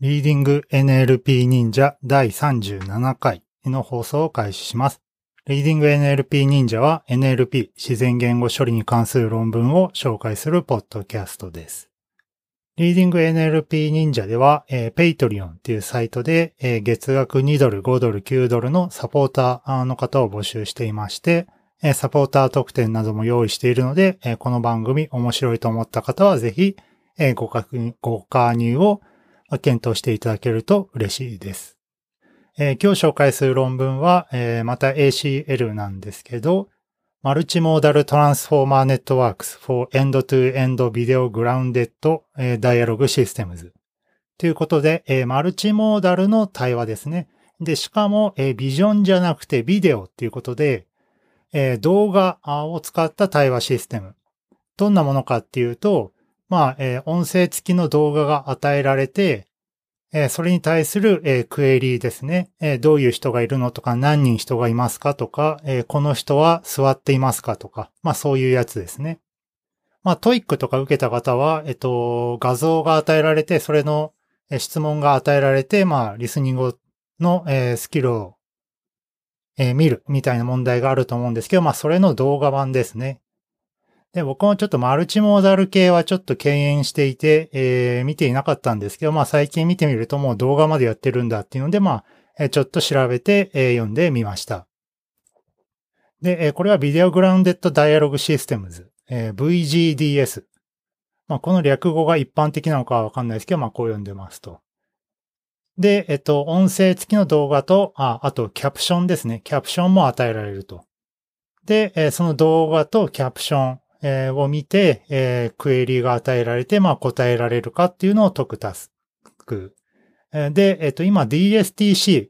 リーディング NLP 忍者第37回の放送を開始します。リーディング NLP 忍者は NLP 自然言語処理に関する論文を紹介するポッドキャストです。リーディング NLP 忍者では、えー、Patreon っていうサイトで、えー、月額2ドル、5ドル、9ドルのサポーターの方を募集していまして、えー、サポーター特典なども用意しているので、えー、この番組面白いと思った方はぜひ、えー、ごご加入を検討していただけると嬉しいです。えー、今日紹介する論文は、えー、また ACL なんですけど、マルチモーダルトランスフォーマーネットワークス for End-to-End Video Grounded Dialog Systems ということで、えー、マルチモーダルの対話ですね。で、しかも、えー、ビジョンじゃなくてビデオっていうことで、えー、動画を使った対話システム。どんなものかっていうと、まあ、えー、音声付きの動画が与えられて、えー、それに対する、えー、クエリーですね、えどういう人がいるのとか、何人人がいますかとか、えこの人は座っていますかとか、まあそういうやつですね。まあ TOEIC とか受けた方は、えっと、画像が与えられて、それの、え質問が与えられて、まあリスニングの、えスキルを、え見るみたいな問題があると思うんですけど、まあそれの動画版ですね。で、僕もちょっとマルチモーダル系はちょっと敬遠していて、えー、見ていなかったんですけど、まあ最近見てみるともう動画までやってるんだっていうので、まあ、ちょっと調べて、えー、読んでみました。で、えー、これはビデオグラウンデッドダイアログシステムズ、えー、VGDS。まあこの略語が一般的なのかはわかんないですけど、まあこう読んでますと。で、えっと、音声付きの動画と、あ、あとキャプションですね。キャプションも与えられると。で、えその動画とキャプション、え、を見て、え、クエリが与えられて、まあ、答えられるかっていうのを解くタスク。で、えっ、と、今 DSTC、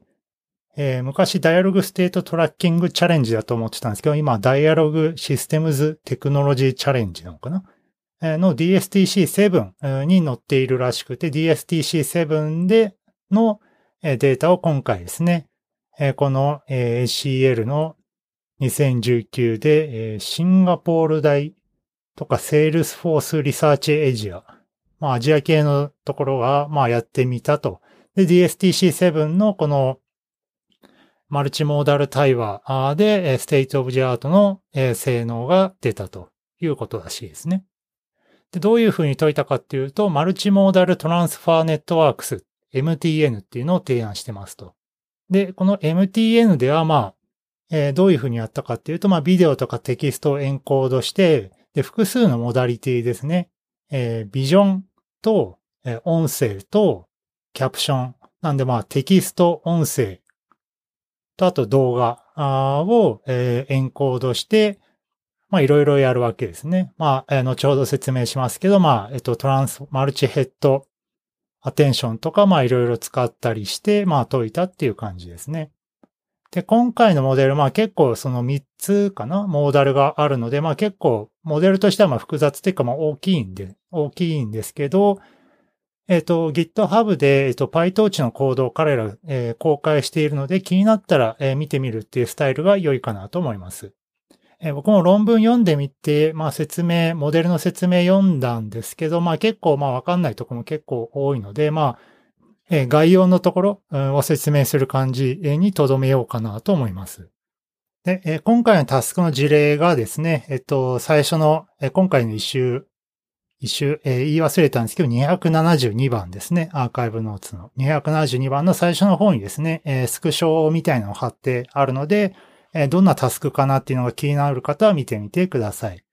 えー、昔ダイアログステートトラッキングチャレンジだと思ってたんですけど、今ダイアログシステムズテクノロジーチャレンジなのかな？の DSTC7 に載っているらしくて、DSTC7 でのデータを今回ですね、この ACL の2019でシンガポール大とか、 Salesforce Research Asia。まあ、アジア系のところは、まあ、やってみたと。で、DSTC7 のこの、マルチモーダル対話で、 state of the art の性能が出たということらしいですね。で、どういうふうに解いたかっていうと、 Multimodal Transformer Networks、MTN っていうのを提案してますと。で、この MTN では、まあ、どういうふうにやったかっていうと、まあ、ビデオとかテキストをエンコードして、で、複数のモダリティですね。えー、ビジョンと、えー、音声と、キャプション。なんでまあテキスト、音声とあと動画を、えー、エンコードして、まあいろいろやるわけですね。まあ、え、後ほど説明しますけど、まあ、えっと、トランス、マルチヘッドアテンションとか、まあいろいろ使ったりして、まあ解いたっていう感じですね。で、今回のモデル、まあ結構その3つかな、モーダルがあるので、まあ結構モデルとしてはまあ複雑っていうかまあ大きいんで、大きいんですけど、えっ、ー、と、GitHub で、えっ、ー、と、PyTorch のコードを彼ら、えー、公開しているので、気になったら、え見てみるっていうスタイルが良いかなと思います。え僕も論文読んでみて、まあ説明、モデルの説明読んだんですけど、まあ結構まあわかんないとこも結構多いので、まあえ概要のところを説明する感じに留めようかなと思います。で、え今回のタスクの事例がですね、えっと、最初の、え今回の一周、一周、え言い忘れたんですけど、272番ですね。アーカイブノーツの。272番の最初の方にですね、えスクショみたいなのを貼ってあるので、えどんなタスクかなっていうのが気になる方は見てみてください。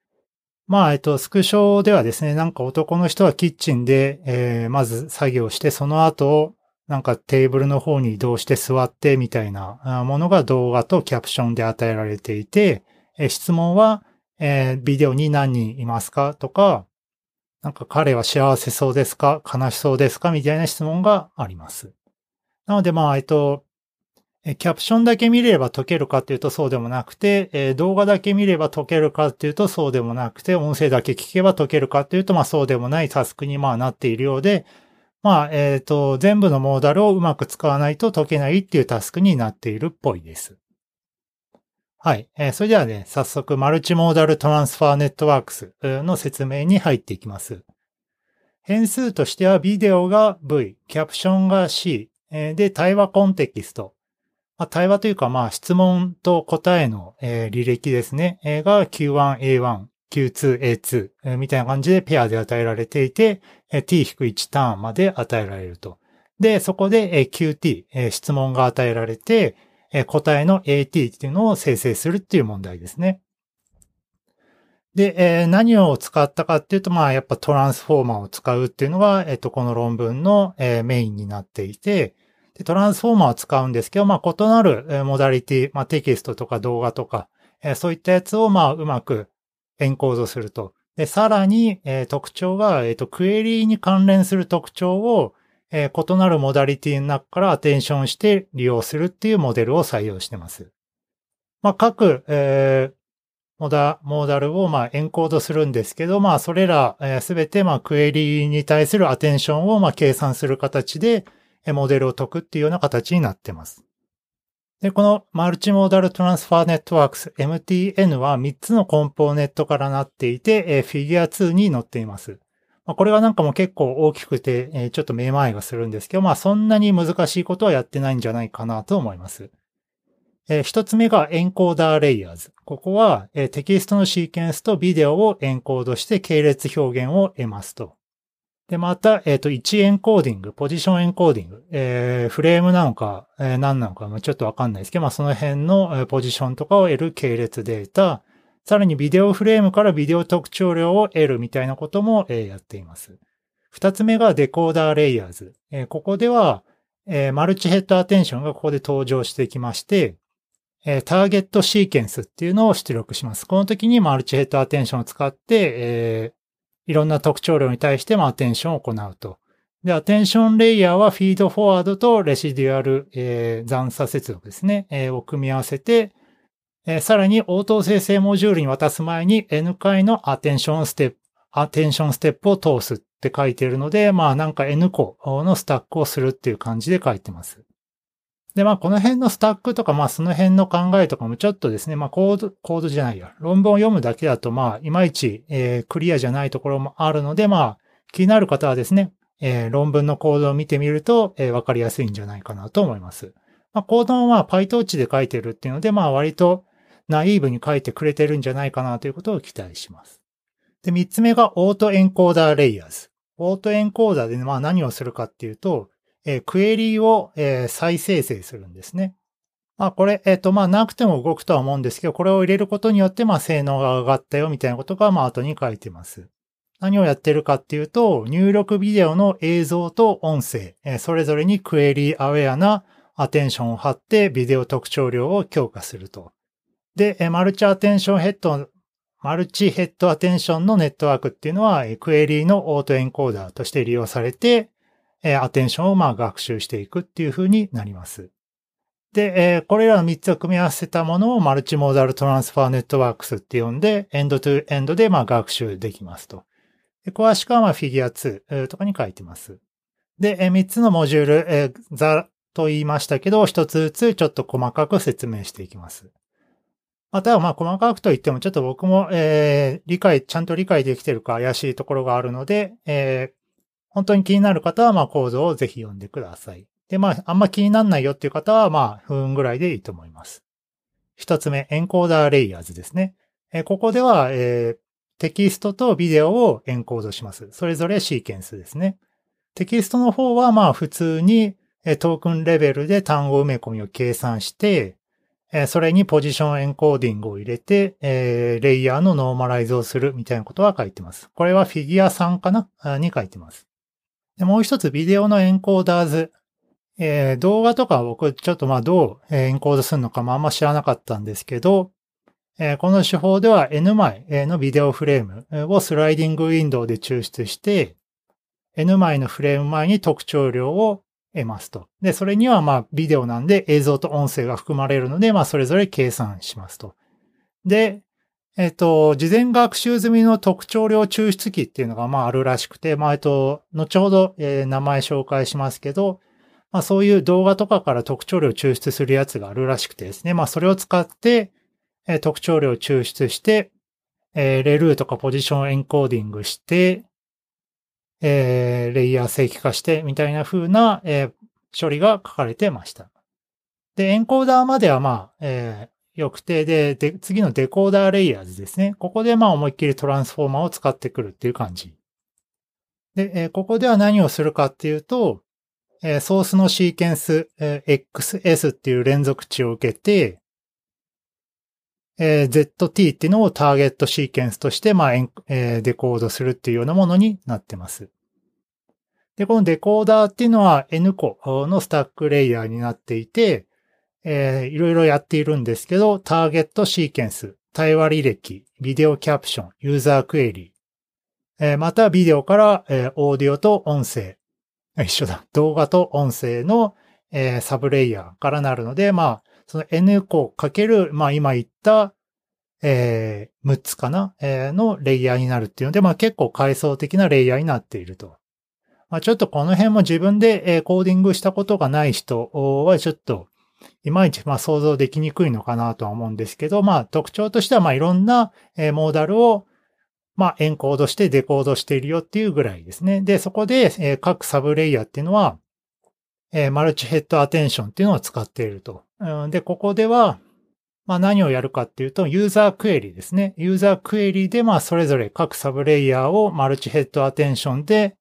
まあ、えっと、スクショではですね、なんか男の人はキッチンで、えー、まず作業して、その後、なんかテーブルの方に移動して座ってみたいなものが動画とキャプションで与えられていて、え質問は、えー、ビデオに何人いますか？とか、なんか彼は幸せそうですか？悲しそうですか？みたいな質問があります。なので、まあ、えっと、キャプションだけ見れば解けるかっていうとそうでもなくて、え動画だけ見れば解けるかっていうとそうでもなくて、音声だけ聞けば解けるかっていうと、まあそうでもないタスクにまあなっているようで、まあ、えっ、ー、と、全部のモーダルをうまく使わないと解けないっていうタスクになっているっぽいです。はい。えー、それではね、早速、マルチモーダルトランスファーネットワークスの説明に入っていきます。変数としてはビデオが V、キャプションが C、で、対話コンテキスト。まあ、対話というか、まあ、質問と答えの、えー、履歴ですね。えー、が Q1A1、Q2A2、みたいな感じでペアで与えられていて、t-1 ターンまで与えられると。で、そこで、QT、質問が与えられて、答えの AT っていうのを生成するっていう問題ですね。で、何を使ったかっていうと、まあ、やっぱトランスフォーマーを使うっていうのが、えっ、と、この論文の、メインになっていて、でトランスフォーマーを使うんですけど、まあ、異なる、モダリティ、まあ、テキストとか動画とか、そういったやつを、まあ、うまくエンコードすると。で、さらに、えー、特徴が、えっ、と、クエリーに関連する特徴を、えー、異なるモダリティの中からアテンションして利用するっていうモデルを採用してます。まあ、各、えー、モダ、モーダルをまあエンコードするんですけど、まあそれらすべ、てまあクエリーに対するアテンションをまあ計算する形でモデルを解くっていうような形になってます。で、このマルチモーダルトランスファーネットワークス MTN は3つのコンポーネントからなっていて、フィギュア2に載っています。これはなんかも結構大きくて、ちょっと目まいがするんですけど、まあそんなに難しいことはやってないんじゃないかなと思います。えー、一つ目が encoder layers。ここは、テキストのシーケンスとビデオをエンコードして系列表現を得ますと。で、また、えっ、ー、と、位置エンコーディング、 position encoding、えー、フレームなのか、えー、何なのか、ちょっとわかんないですけど、まあ、その辺の、ポジションとかを得る系列データ、さらにビデオフレームからビデオ特徴量を得るみたいなことも、えー、やっています。二つ目がデコーダーレイヤーズ。えー、ここでは、えー、マルチヘッドアテンションがここで登場してきまして、えー、ターゲットシーケンスっていうのを出力します。この時にマルチヘッドアテンションを使って、えー、いろんな特徴量に対してもアテンションを行うと。で、アテンションレイヤーはフィードフォワードとレシデュアル、えー、残差接続ですね、えー、を組み合わせて、えー、さらに応答生成モジュールに渡す前に N 回のアテンションステップ、アテンションステップを通すって書いてるので、まあなんか N 個のスタックをするっていう感じで書いてます。で、まあ、この辺のスタックとか、まあ、その辺の考えとかもちょっとですね、まあ、コード、コードじゃないや、論文を読むだけだと、まあ、いまいち、えー、クリアじゃないところもあるので、まあ、気になる方はですね、えー、論文のコードを見てみると、えー、わかりやすいんじゃないかなと思います。まあ、コードはまあ、PyTorch で書いてるっていうので、まあ、割とナイーブに書いてくれてるんじゃないかなということを期待します。で、三つ目がオートエンコーダーレイヤーズ。オートエンコーダーで、まあ、何をするかっていうと、え、クエリーを、え、再生成するんですね。まあこれ、えっ、とまあなくても動くとは思うんですけど、これを入れることによってまあ性能が上がったよみたいなことがまあ後に書いてます。何をやってるかっていうと、入力ビデオの映像と音声、え、それぞれにクエリーアウェアなアテンションを貼ってビデオ特徴量を強化すると。で、え、マルチアテンションヘッド、マルチヘッドアテンションのネットワークっていうのは、クエリーのオートエンコーダーとして利用されて、えアテンションをまあ学習していくっていう風になります。で、えこれらの3つを組み合わせたものをマルチモーダルトランスファーネットワークスって呼んで、エンドトゥエンドでまあ学習できますと。で詳しくはまあフィギュア2とかに書いてます。で、え3つのモジュール、えざと言いましたけど、1つずつちょっと細かく説明していきます。またはまあ細かくと言ってもちょっと僕も、えー、理解、ちゃんと理解できてるか怪しいところがあるので、え本当に気になる方は、まあ、構造をぜひ読んでください。で、まあ、あんま気にならないよっていう方は、まあ、不運ぐらいでいいと思います。一つ目、エンコーダーレイヤーズですね。えここでは、えー、テキストとビデオをエンコードします。それぞれシーケンスですね。テキストの方は、まあ、普通に token level で単語埋め込みを計算して、それに position encoding を入れて、レイヤーのノーマライズをするみたいなことは書いてます。これはフィギュア3かな？に書いてます。でもう一つビデオの encoders。えー、動画とか僕ちょっとまあどうエンコードするのかもあんま知らなかったんですけど、えー、この手法では N 枚のビデオフレームを sliding window で抽出して、N 枚のフレーム前に特徴量を得ますと。で、それにはまあビデオなんで映像と音声が含まれるので、まあそれぞれ計算しますと。で、えっと、事前学習済みの特徴量抽出機っていうのがまああるらしくて、まあえっと、後ほど、えー、名前紹介しますけど、まあそういう動画とかから特徴量抽出するやつがあるらしくてですね、まあそれを使って、えー、特徴量抽出して、えー、レルーとかポジションエンコーディングして、えー、レイヤー正規化してみたいな風な、えー、処理が書かれてました。で、エンコーダーまではまあ、えー、良くて、で、で、次のデコーダーレイヤーズですね。ここでまあ思いっきりトランスフォーマーを使ってくるっていう感じ。で、え、ここでは何をするかっていうと、え、ソースのシーケンス、え、XS っていう連続値を受けて、え、ZT っていうのをターゲットシーケンスとして、まあ、えー、デコードするっていうようなものになってます。で、このデコーダーっていうのは N 個のスタックレイヤーになっていて、えー、いろいろやっているんですけど、ターゲットシーケンス、対話履歴、ビデオキャプション、ユーザークエリー、えー、またビデオから、えー、オーディオと音声、一緒だ、動画と音声の、えー、サブレイヤーからなるので、まあ、その N 個かける、まあ今言った、えー、6つかな、えー、のレイヤーになるっていうので、まあ結構階層的なレイヤーになっていると。まあちょっとこの辺も自分で、えー、コーディングしたことがない人はちょっと、いまいちまあ想像できにくいのかなとは思うんですけど、まあ特徴としてはまあいろんな、え、モーダルをまあエンコードしてデコードしているよっていうぐらいですね。で、そこで、え、各サブレイヤーっていうのは、え、マルチヘッドアテンションっていうのを使っていると。で、ここでは、まあ何をやるかっていうと、ユーザークエリですね。ユーザークエリで、まあそれぞれ各サブレイヤーをマルチヘッドアテンションで、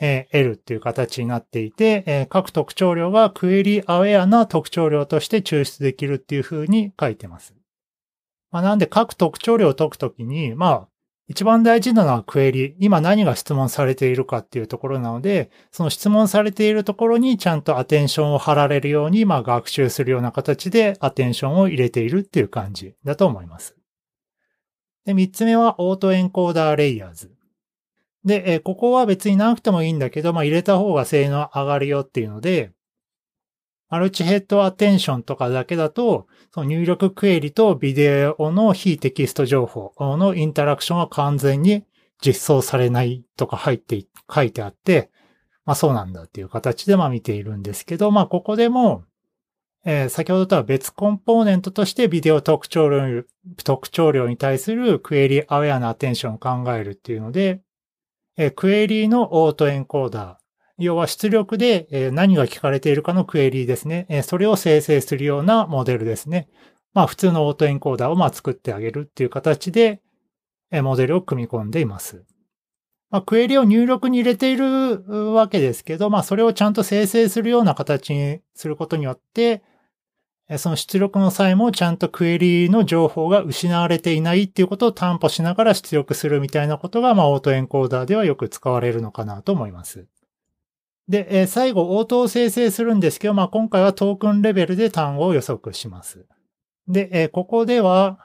えー、得るっていう形になっていて、えー、各特徴量がクエリアウェアな特徴量として抽出できるっていう風に書いてます。まあなんで各特徴量を解くときに、まあ一番大事なのはクエリ。今何が質問されているかっていうところなので、その質問されているところにちゃんとアテンションを貼られるように、まあ学習するような形でアテンションを入れているっていう感じだと思います。で、三つ目はオートエンコーダーレイヤーズ。で、えここは別になくてもいいんだけど、まあ入れた方が性能上がるよっていうので、マルチヘッドアテンションとかだけだと、その入力クエリとビデオの非テキスト情報のインタラクションは完全に実装されないとか入って、書いてあって、まあそうなんだっていう形でまあ見ているんですけど、まあここでも、えー、先ほどとは別コンポーネントとしてビデオ特徴量、特徴量に対するクエリアウェアなアテンションを考えるっていうので、え、クエリーのオートエンコーダー、要は出力で何が聞かれているかのクエリーですね。それを生成するようなモデルですね。まあ普通のオートエンコーダーをまあ作ってあげるっていう形でモデルを組み込んでいます。まあ、クエリを入力に入れているわけですけど、まあそれをちゃんと生成するような形にすることによって、その出力の際もちゃんとクエリの情報が失われていないっていうことを担保しながら出力するみたいなことが、まあオートエンコーダーではよく使われるのかなと思います。で、え、最後、応答を生成するんですけど、まあ、今回はトークンレベルで単語を予測します。で、え、ここでは、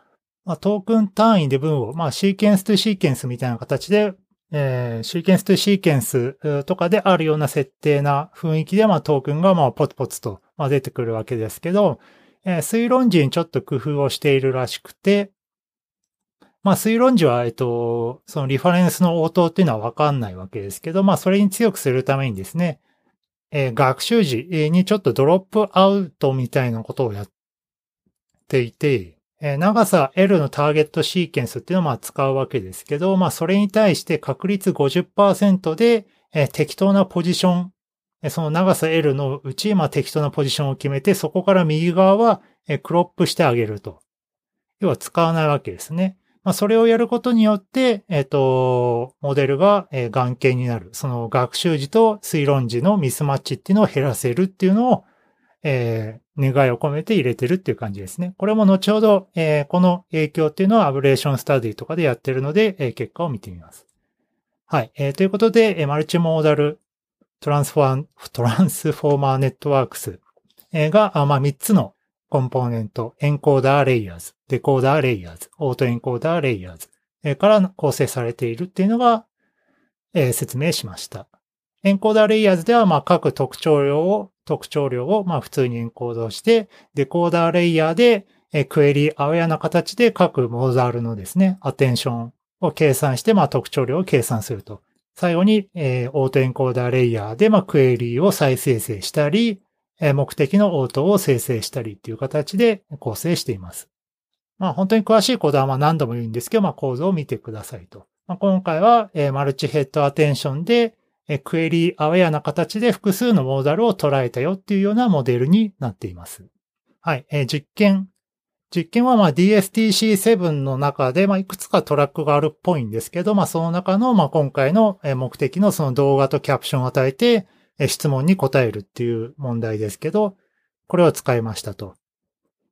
ま、トークン単位で文を、まあ、シーケンスとシーケンスみたいな形で、えー、シーケンスとシーケンスとかであるような設定な雰囲気で、まあ、トークンが、まあ、ポツポツと、まあ、出てくるわけですけど、えー、推論時にちょっと工夫をしているらしくて、まあ、推論時は、えっと、そのリファレンスの応答っていうのはわかんないわけですけど、まあ、それに強くするためにですね、えー、学習時にちょっとドロップアウトみたいなことをやっていて、えー、長さ L のターゲットシーケンスっていうのをまあ使うわけですけど、まあ、それに対して確率50%で、えー、適当なポジション、その長さ L のうち、まあ、適当なポジションを決めて、そこから右側は、クロップしてあげると。要は使わないわけですね。まあ、それをやることによって、えっ、と、モデルが、眼形になる。その学習時と推論時のミスマッチっていうのを減らせるっていうのを、えー、願いを込めて入れてるっていう感じですね。これも後ほど、えー、この影響っていうのはアブレーションスタディとかでやってるので、えー、結果を見てみます。はい。えー、ということで、 Multimodal Transfor、Transformer Networks が、まあ、3つのコンポーネント、 encoder layers、decoder layers、auto encoder layers、から構成されているっていうのが、え、説明しました。 encoder layers では、まあ、各特徴量を、特徴量を、まあ、普通にエンコードして、デコーダーレイヤーで、え、 query-aware な形で各モーダルのですね、アテンションを計算して、まあ、特徴量を計算すると。最後に、えー、オートエンコーダーレイヤーで、まあ、クエリーを再生成したり、えー目的の応答を生成したりっていう形で構成しています。まあ本当に詳しいコードはまあ何度も言うんですけど、まあ構造を見てくださいと。まあ、今回は、えーマルチヘッドアテンションで、えークエリーアウェアな形で複数のモーダルを捉えたよっていうようなモデルになっています。はい。えー実験。実験はま DSTC7 の中で、まいくつかトラックがあるっぽいんですけど、まあ、その中の、まあ今回の目的のその動画とキャプションを与えて、質問に答えるっていう問題ですけど、これを使いましたと。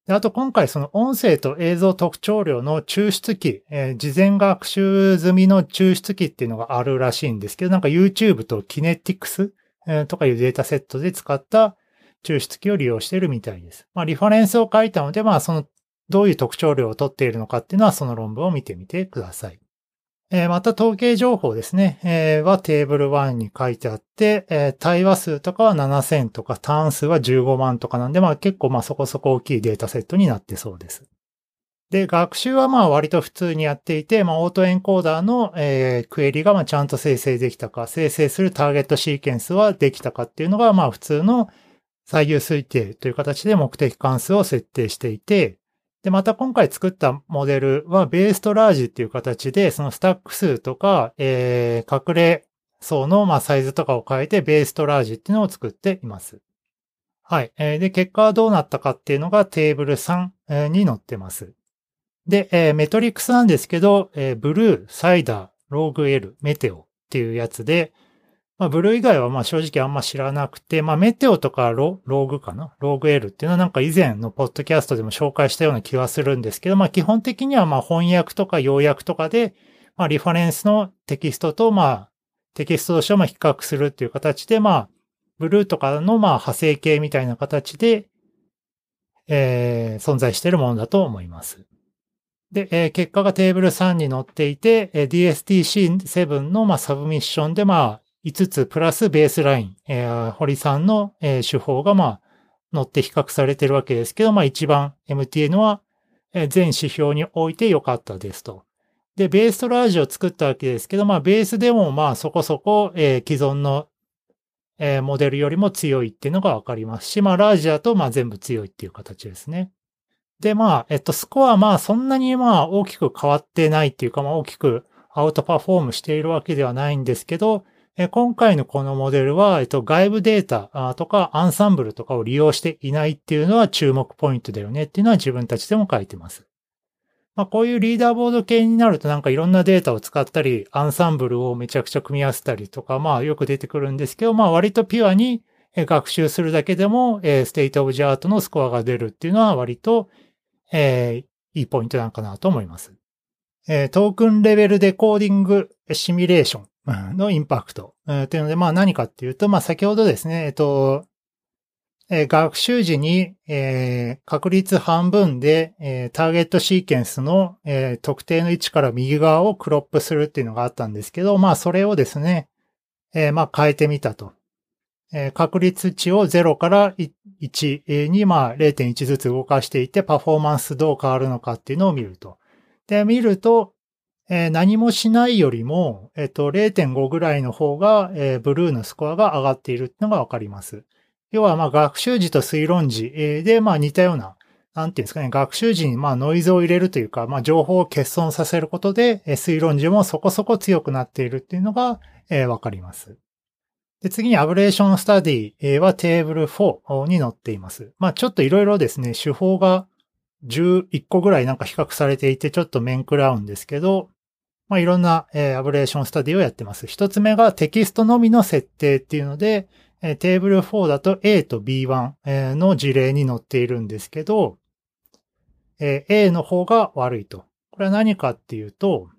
であと今回その音声と映像特徴量の抽出機、えー、事前学習済みの抽出機っていうのがあるらしいんですけど、なんか YouTube と Kinetics、え、とかいうデータセットで使った抽出機を利用しているみたいです。まあリファレンスを書いたので、まあそのどういう特徴量を取っているのかっていうのはその論文を見てみてください。えまた統計情報ですね、えはテーブル1に書いてあって、え対話数とかは7000とか、単数は15万とかなんで、まあ結構まあそこそこ大きいデータセットになってそうです。で、学習はまあ割と普通にやっていて、まあオートエンコーダーの、えー、クエリがまあちゃんと生成できたか、生成するターゲットシーケンスはできたかっていうのがまあ普通の最優推定という形で目的関数を設定していて、で、また今回作ったモデルはベーストラージっていう形で、そのスタック数とか、えー、隠れ層の、ま、サイズとかを変えてベーストラージっていうのを作っています。はい。えー、で、結果はどうなったかっていうのがテーブル3に載ってます。で、えー、メトリックスなんですけど、えー、ブルー、サイダー、ローグ L、メテオっていうやつで、まあ、ブルー以外はまあ正直あんま知らなくて、まあ、メテオとかロローグかな？ローグ L っていうのはなんか以前のポッドキャストでも紹介したような気はするんですけど、まあ、基本的にはまあ翻訳とか要約とかで、まあ、リファレンスのテキストとまあ、テキストとしても比較するっていう形で、まあ、ブルーとかのまあ派生形みたいな形で、えー、存在しているものだと思います。で、えー、結果がテーブル3に載っていて、えー、DSTC7 のまあサブミッションでまあ、5つプラスベースライン、えー、堀さんの、えー、手法がまあ、乗って比較されてるわけですけど、まあ一番 MTN は、全指標において良かったですと。で、ベーストラージを作ったわけですけど、まあベースでもまあそこそこ、えー、既存の、えー、モデルよりも強いっていうのがわかりますし、まあラージだとまあ全部強いっていう形ですね。で、まあ、えっと、スコアまあそんなにまあ大きく変わってないっていうか、まあ大きくアウトパフォームしているわけではないんですけど、今回のこのモデルは、えっと、外部データとかアンサンブルとかを利用していないっていうのは注目ポイントだよねっていうのは自分たちでも書いてます。まあ、こういうリーダーボード系になるとなんかいろんなデータを使ったり、アンサンブルをめちゃくちゃ組み合わせたりとか、まあよく出てくるんですけど、まあ割とピュアに学習するだけでも、 state of the art のスコアが出るっていうのは割と、えー、いいポイントなのかなと思います。えー、トークンレベルデコーディングシミュレーションのインパクト。えー、というので、まあ何かっていうと、まあ先ほどですね、えっと、えー、学習時に、えー、確率半分で、えー、ターゲットシーケンスの、えー、特定の位置から右側をクロップするっていうのがあったんですけど、まあそれをですね、えー、まあ変えてみたと。えー、確率値を0から1にまあ0.1ずつ動かしていってパフォーマンスどう変わるのかっていうのを見ると。で、見ると、えー、何もしないよりも、えっ、と、0.5ぐらいの方が、えー、ブルーのスコアが上がっているってのがわかります。要は、まあ、学習時と推論時で、まあ、似たような、なんていうんですかね、学習時に、まあ、ノイズを入れるというか、まあ、情報を欠損させることで、えー、推論時もそこそこ強くなっているっていうのが、えー、わかります。で、次にアブレーションスタディはテーブル4に載っています。まあ、ちょっといろいろですね、手法が11個ぐらいなんか比較されていて、ちょっと面食らうんですけど、まあ、いろんな、えー、アブレーションスタディをやってます。一つ目がテキストのみの設定っていうので、えー、テーブル4だと A と B1、え、の事例に載っているんですけど、えー、A の方が悪いと。これは何かっていうと、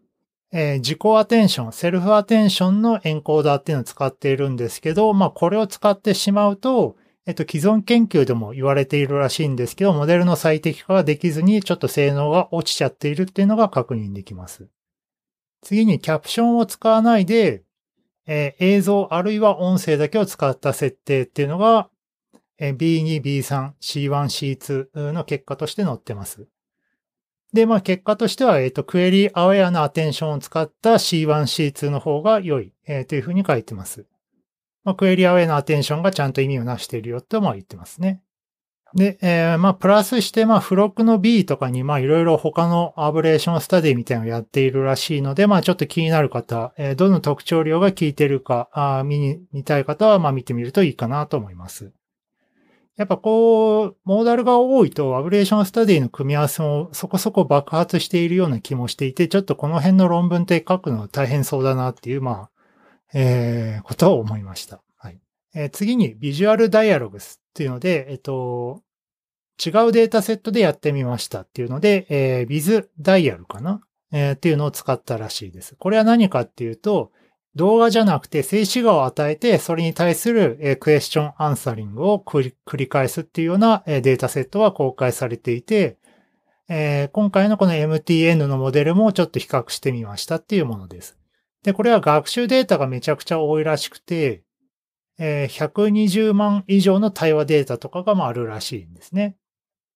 えー、自己アテンション、セルフアテンションのエンコーダーっていうのを使っているんですけど、まあこれを使ってしまうと、えっと、既存研究でも言われているらしいんですけど、モデルの最適化ができずにちょっと性能が落ちちゃっているっていうのが確認できます。次にキャプションを使わないで、えー、映像あるいは音声だけを使った設定っていうのが、えー、B2、B3、C1、C2 の結果として載ってます。で、まあ結果としては、えっ、ー、と、クエリーアウェアなアテンションを使った C1、C2 の方が良い、えー、というふうに書いてます。まあ、 query-aware なアテンションがちゃんと意味をなしているよとも言ってますね。で、えー、まあ、プラスして、まあ、付録の B とかに、まあ、いろいろ他の ablation study みたいなのをやっているらしいので、まあ、ちょっと気になる方、えー、どの特徴量が効いてるか、あ見に、見たい方は、まあ、見てみるといいかなと思います。やっぱこう、モーダルが多いと、 ablation study の組み合わせもそこそこ爆発しているような気もしていて、ちょっとこの辺の論文って書くの大変そうだなっていう、まあ、えー、ことを思いました。はい。えー、次に、ビジュアルダイアログスっていうので、えっと、違うデータセットでやってみましたっていうので、えー、ビダイヤルかな、えー、っていうのを使ったらしいです。これは何かっていうと、動画じゃなくて静止画を与えて、それに対する、えー、クエスチョンアンサリングを繰り返すっていうような、えー、データセットは公開されていて、えー、今回のこの MTN のモデルもちょっと比較してみましたっていうものです。で、これは学習データがめちゃくちゃ多いらしくて、え、120万以上の対話データとかがあるらしいんですね。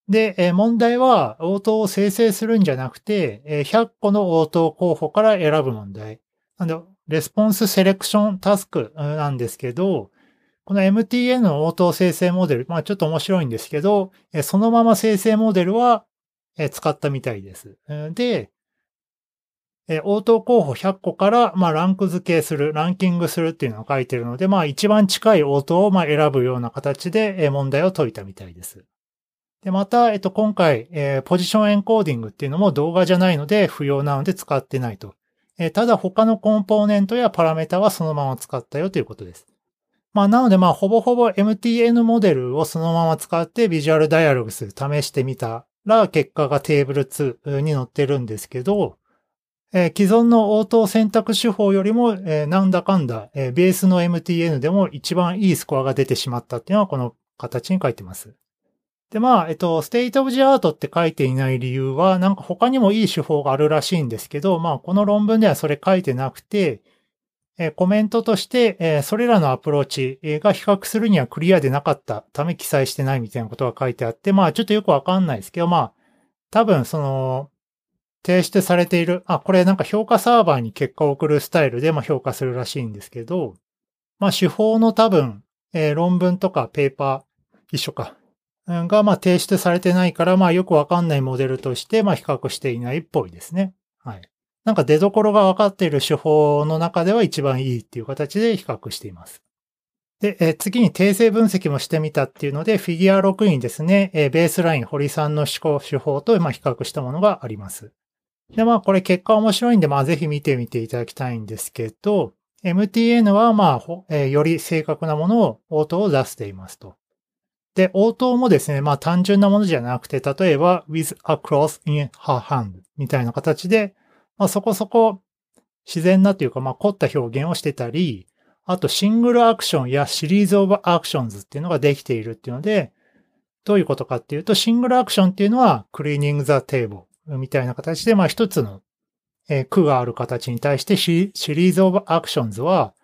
で、え問題は応答を生成するんじゃなくて、え100個の応答候補から選ぶ問題。なんで、レスポンスセレクションタスクなんですけど、この MTN の応答生成モデル、まあちょっと面白いんですけど、そのまま生成モデルは使ったみたいです。で、え応答候補100個から、まあ、ランク付けする、ランキングするっていうのを書いてるので、まあ、一番近い応答をまあ選ぶような形でえ問題を解いたみたいです。で、また、えっと、今回、えー、ポジションエンコーディングっていうのも動画じゃないので不要なので使ってないと。え、ただ他のコンポーネントやパラメータはそのまま使ったよということです。まあ、なので、まあ、ほぼほぼ MTN モデルをそのまま使ってビジュアルダイアログス試してみたら、結果がテーブル2に載ってるんですけど、え、既存の応答選択手法よりも、え、なんだかんだ、え、ベースの MTN でも一番いいスコアが出てしまったっていうのはこの形に書いてます。で、まあ、えっと、 state of the art って書いていない理由は、なんか他にもいい手法があるらしいんですけど、まあ、この論文ではそれ書いてなくて、えコメントとして、えそれらのアプローチが比較するにはクリアでなかったため記載してないみたいなことが書いてあって、まあ、ちょっとよくわかんないですけど、まあ、多分その、提出されている、あ、これなんか評価サーバーに結果を送るスタイルでも評価するらしいんですけど、まあ手法の多分、えー、論文とかペーパー一緒か。が、まあ、提出されてないから、まあ、よくわかんないモデルとして、まあ、比較していないっぽいですね。はい。なんか出所が分かっている手法の中では一番いいっていう形で比較しています。で、え次に定性分析もしてみたっていうので、フィギュア6にですね、えベースライン堀さんの思考手法と、ま、比較したものがあります。で、まあ、これ結果面白いんで、まあ、ぜひ見てみていただきたいんですけど、MTN は、まあ、えより正確なものを応答を出していますと。で、応答もですね、まあ単純なものじゃなくて、例えば with a cross in her hand みたいな形で、まあそこそこ自然なというか、まあ凝った表現をしてたり、あとシングルアクションやシリーズオブアクションズっていうのができているっていうので、どういうことかっていうと、 single action っていうのは cleaning the table みたいな形で、まあ一つの、え句がある形に対して series of actions は、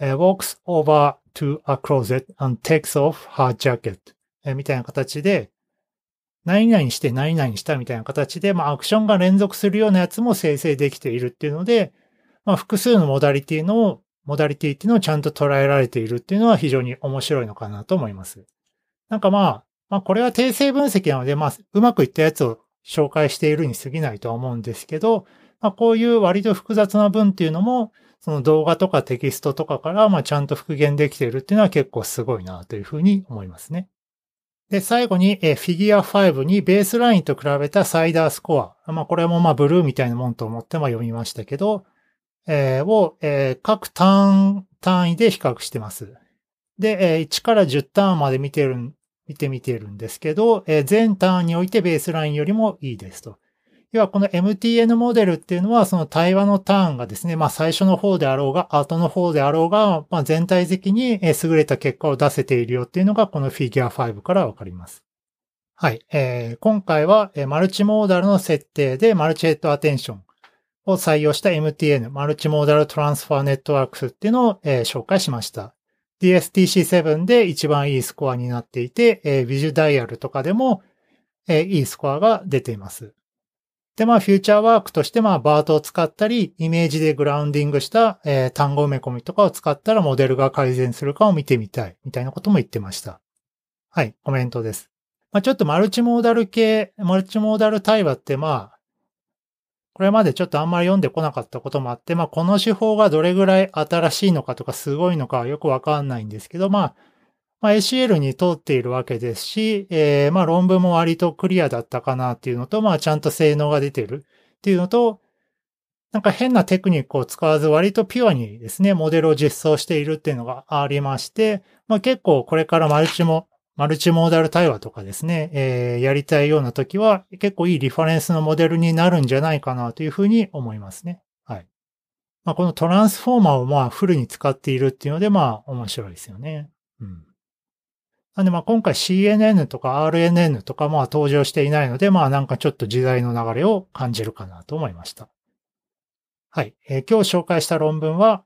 え walks over to a closet and takes off her jacket えみたいな形で、何々して何々したみたいな形で、まあアクションが連続するようなやつも生成できているっていうので、まあ複数のモダリティの、モダリティっていうのをちゃんと捉えられているっていうのは非常に面白いのかなと思います。なんかまあ、まあこれは定性分析なので、まあうまくいったやつを紹介しているに過ぎないとは思うんですけど、まあこういう割と複雑な文っていうのも、その動画とかテキストとかから、まあちゃんと復元できているっていうのは結構すごいなというふうに思いますね。で、最後に、えフィギュア5にベースラインと比べたサイダースコア。まあ、これもまあ、ブルーみたいなもんと思ってま読みましたけど、えー、を、えー、各ターン単位で比較してます。で、えー、1から10ターンまで見てる、見てみてるんですけど、えー、全ターンにおいてベースラインよりもいいですと。要はこの MTN モデルっていうのはその対話のターンがですね、まあ最初の方であろうが、後の方であろうが、まあ全体的に優れた結果を出せているよっていうのがこのフィギュア5からわかります。はい。えー、今回はマルチモーダルの設定でマルチヘッドアテンションを採用した MTN、マルチモーダルトランスファーネットワークスっていうのを、えー、紹介しました。DSTC7 で一番いいスコアになっていて、えー、ビジュダイヤルとかでも、えー、いいスコアが出ています。で、まあ、フューチャーワークとして、まあ、バートを使ったり、イメージでグラウンディングした、えー、単語埋め込みとかを使ったらモデルが改善するかを見てみたい、みたいなことも言ってました。はい、コメントです。まあ、ちょっとマルチモーダル系、マルチモーダル対話ってまあ、これまでちょっとあんまり読んでこなかったこともあって、まあこの手法がどれぐらい新しいのかとかすごいのかよくわかんないんですけど、まあ、まあ ACL に通っているわけですし、えー、まあ論文も割とクリアだったかなっていうのと、まあちゃんと性能が出てるっていうのと、なんか変なテクニックを使わず割とピュアにですね、モデルを実装しているっていうのがありまして、まあ結構これからマルチも、マルチモーダル対話とかですね、えー、やりたいような時は結構いいリファレンスのモデルになるんじゃないかなというふうに思いますね。はい。まあこのトランスフォーマーをまあフルに使っているっていうのでまあ面白いですよね。うん。なんでまあ今回 CNN とか RNN とかまあ登場していないのでまあなんかちょっと時代の流れを感じるかなと思いました。はい。えー、今日紹介した論文は、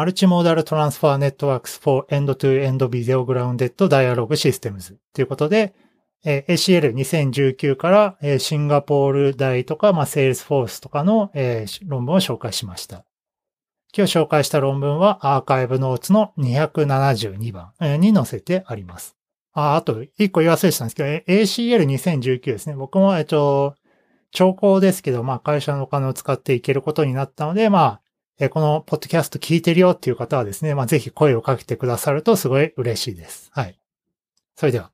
Multimodal Transfer Networks for End-to-End Video Grounded Dialog Systems ということで、えー、ACL2019 から、えー、シンガポール大とか、まあ、Salesforce とかの、えー、論文を紹介しました。今日紹介した論文はアーカイブノーツの272番に載せてあります。あ、あと、一個言い忘れてたんですけど、ACL2019 ですね。僕も、えっと、兆候ですけど、まあ会社のお金を使っていけることになったので、まあ、えこのポッドキャスト聞いてるよっていう方はですね、まあぜひ声をかけてくださるとすごい嬉しいです。はい。それでは。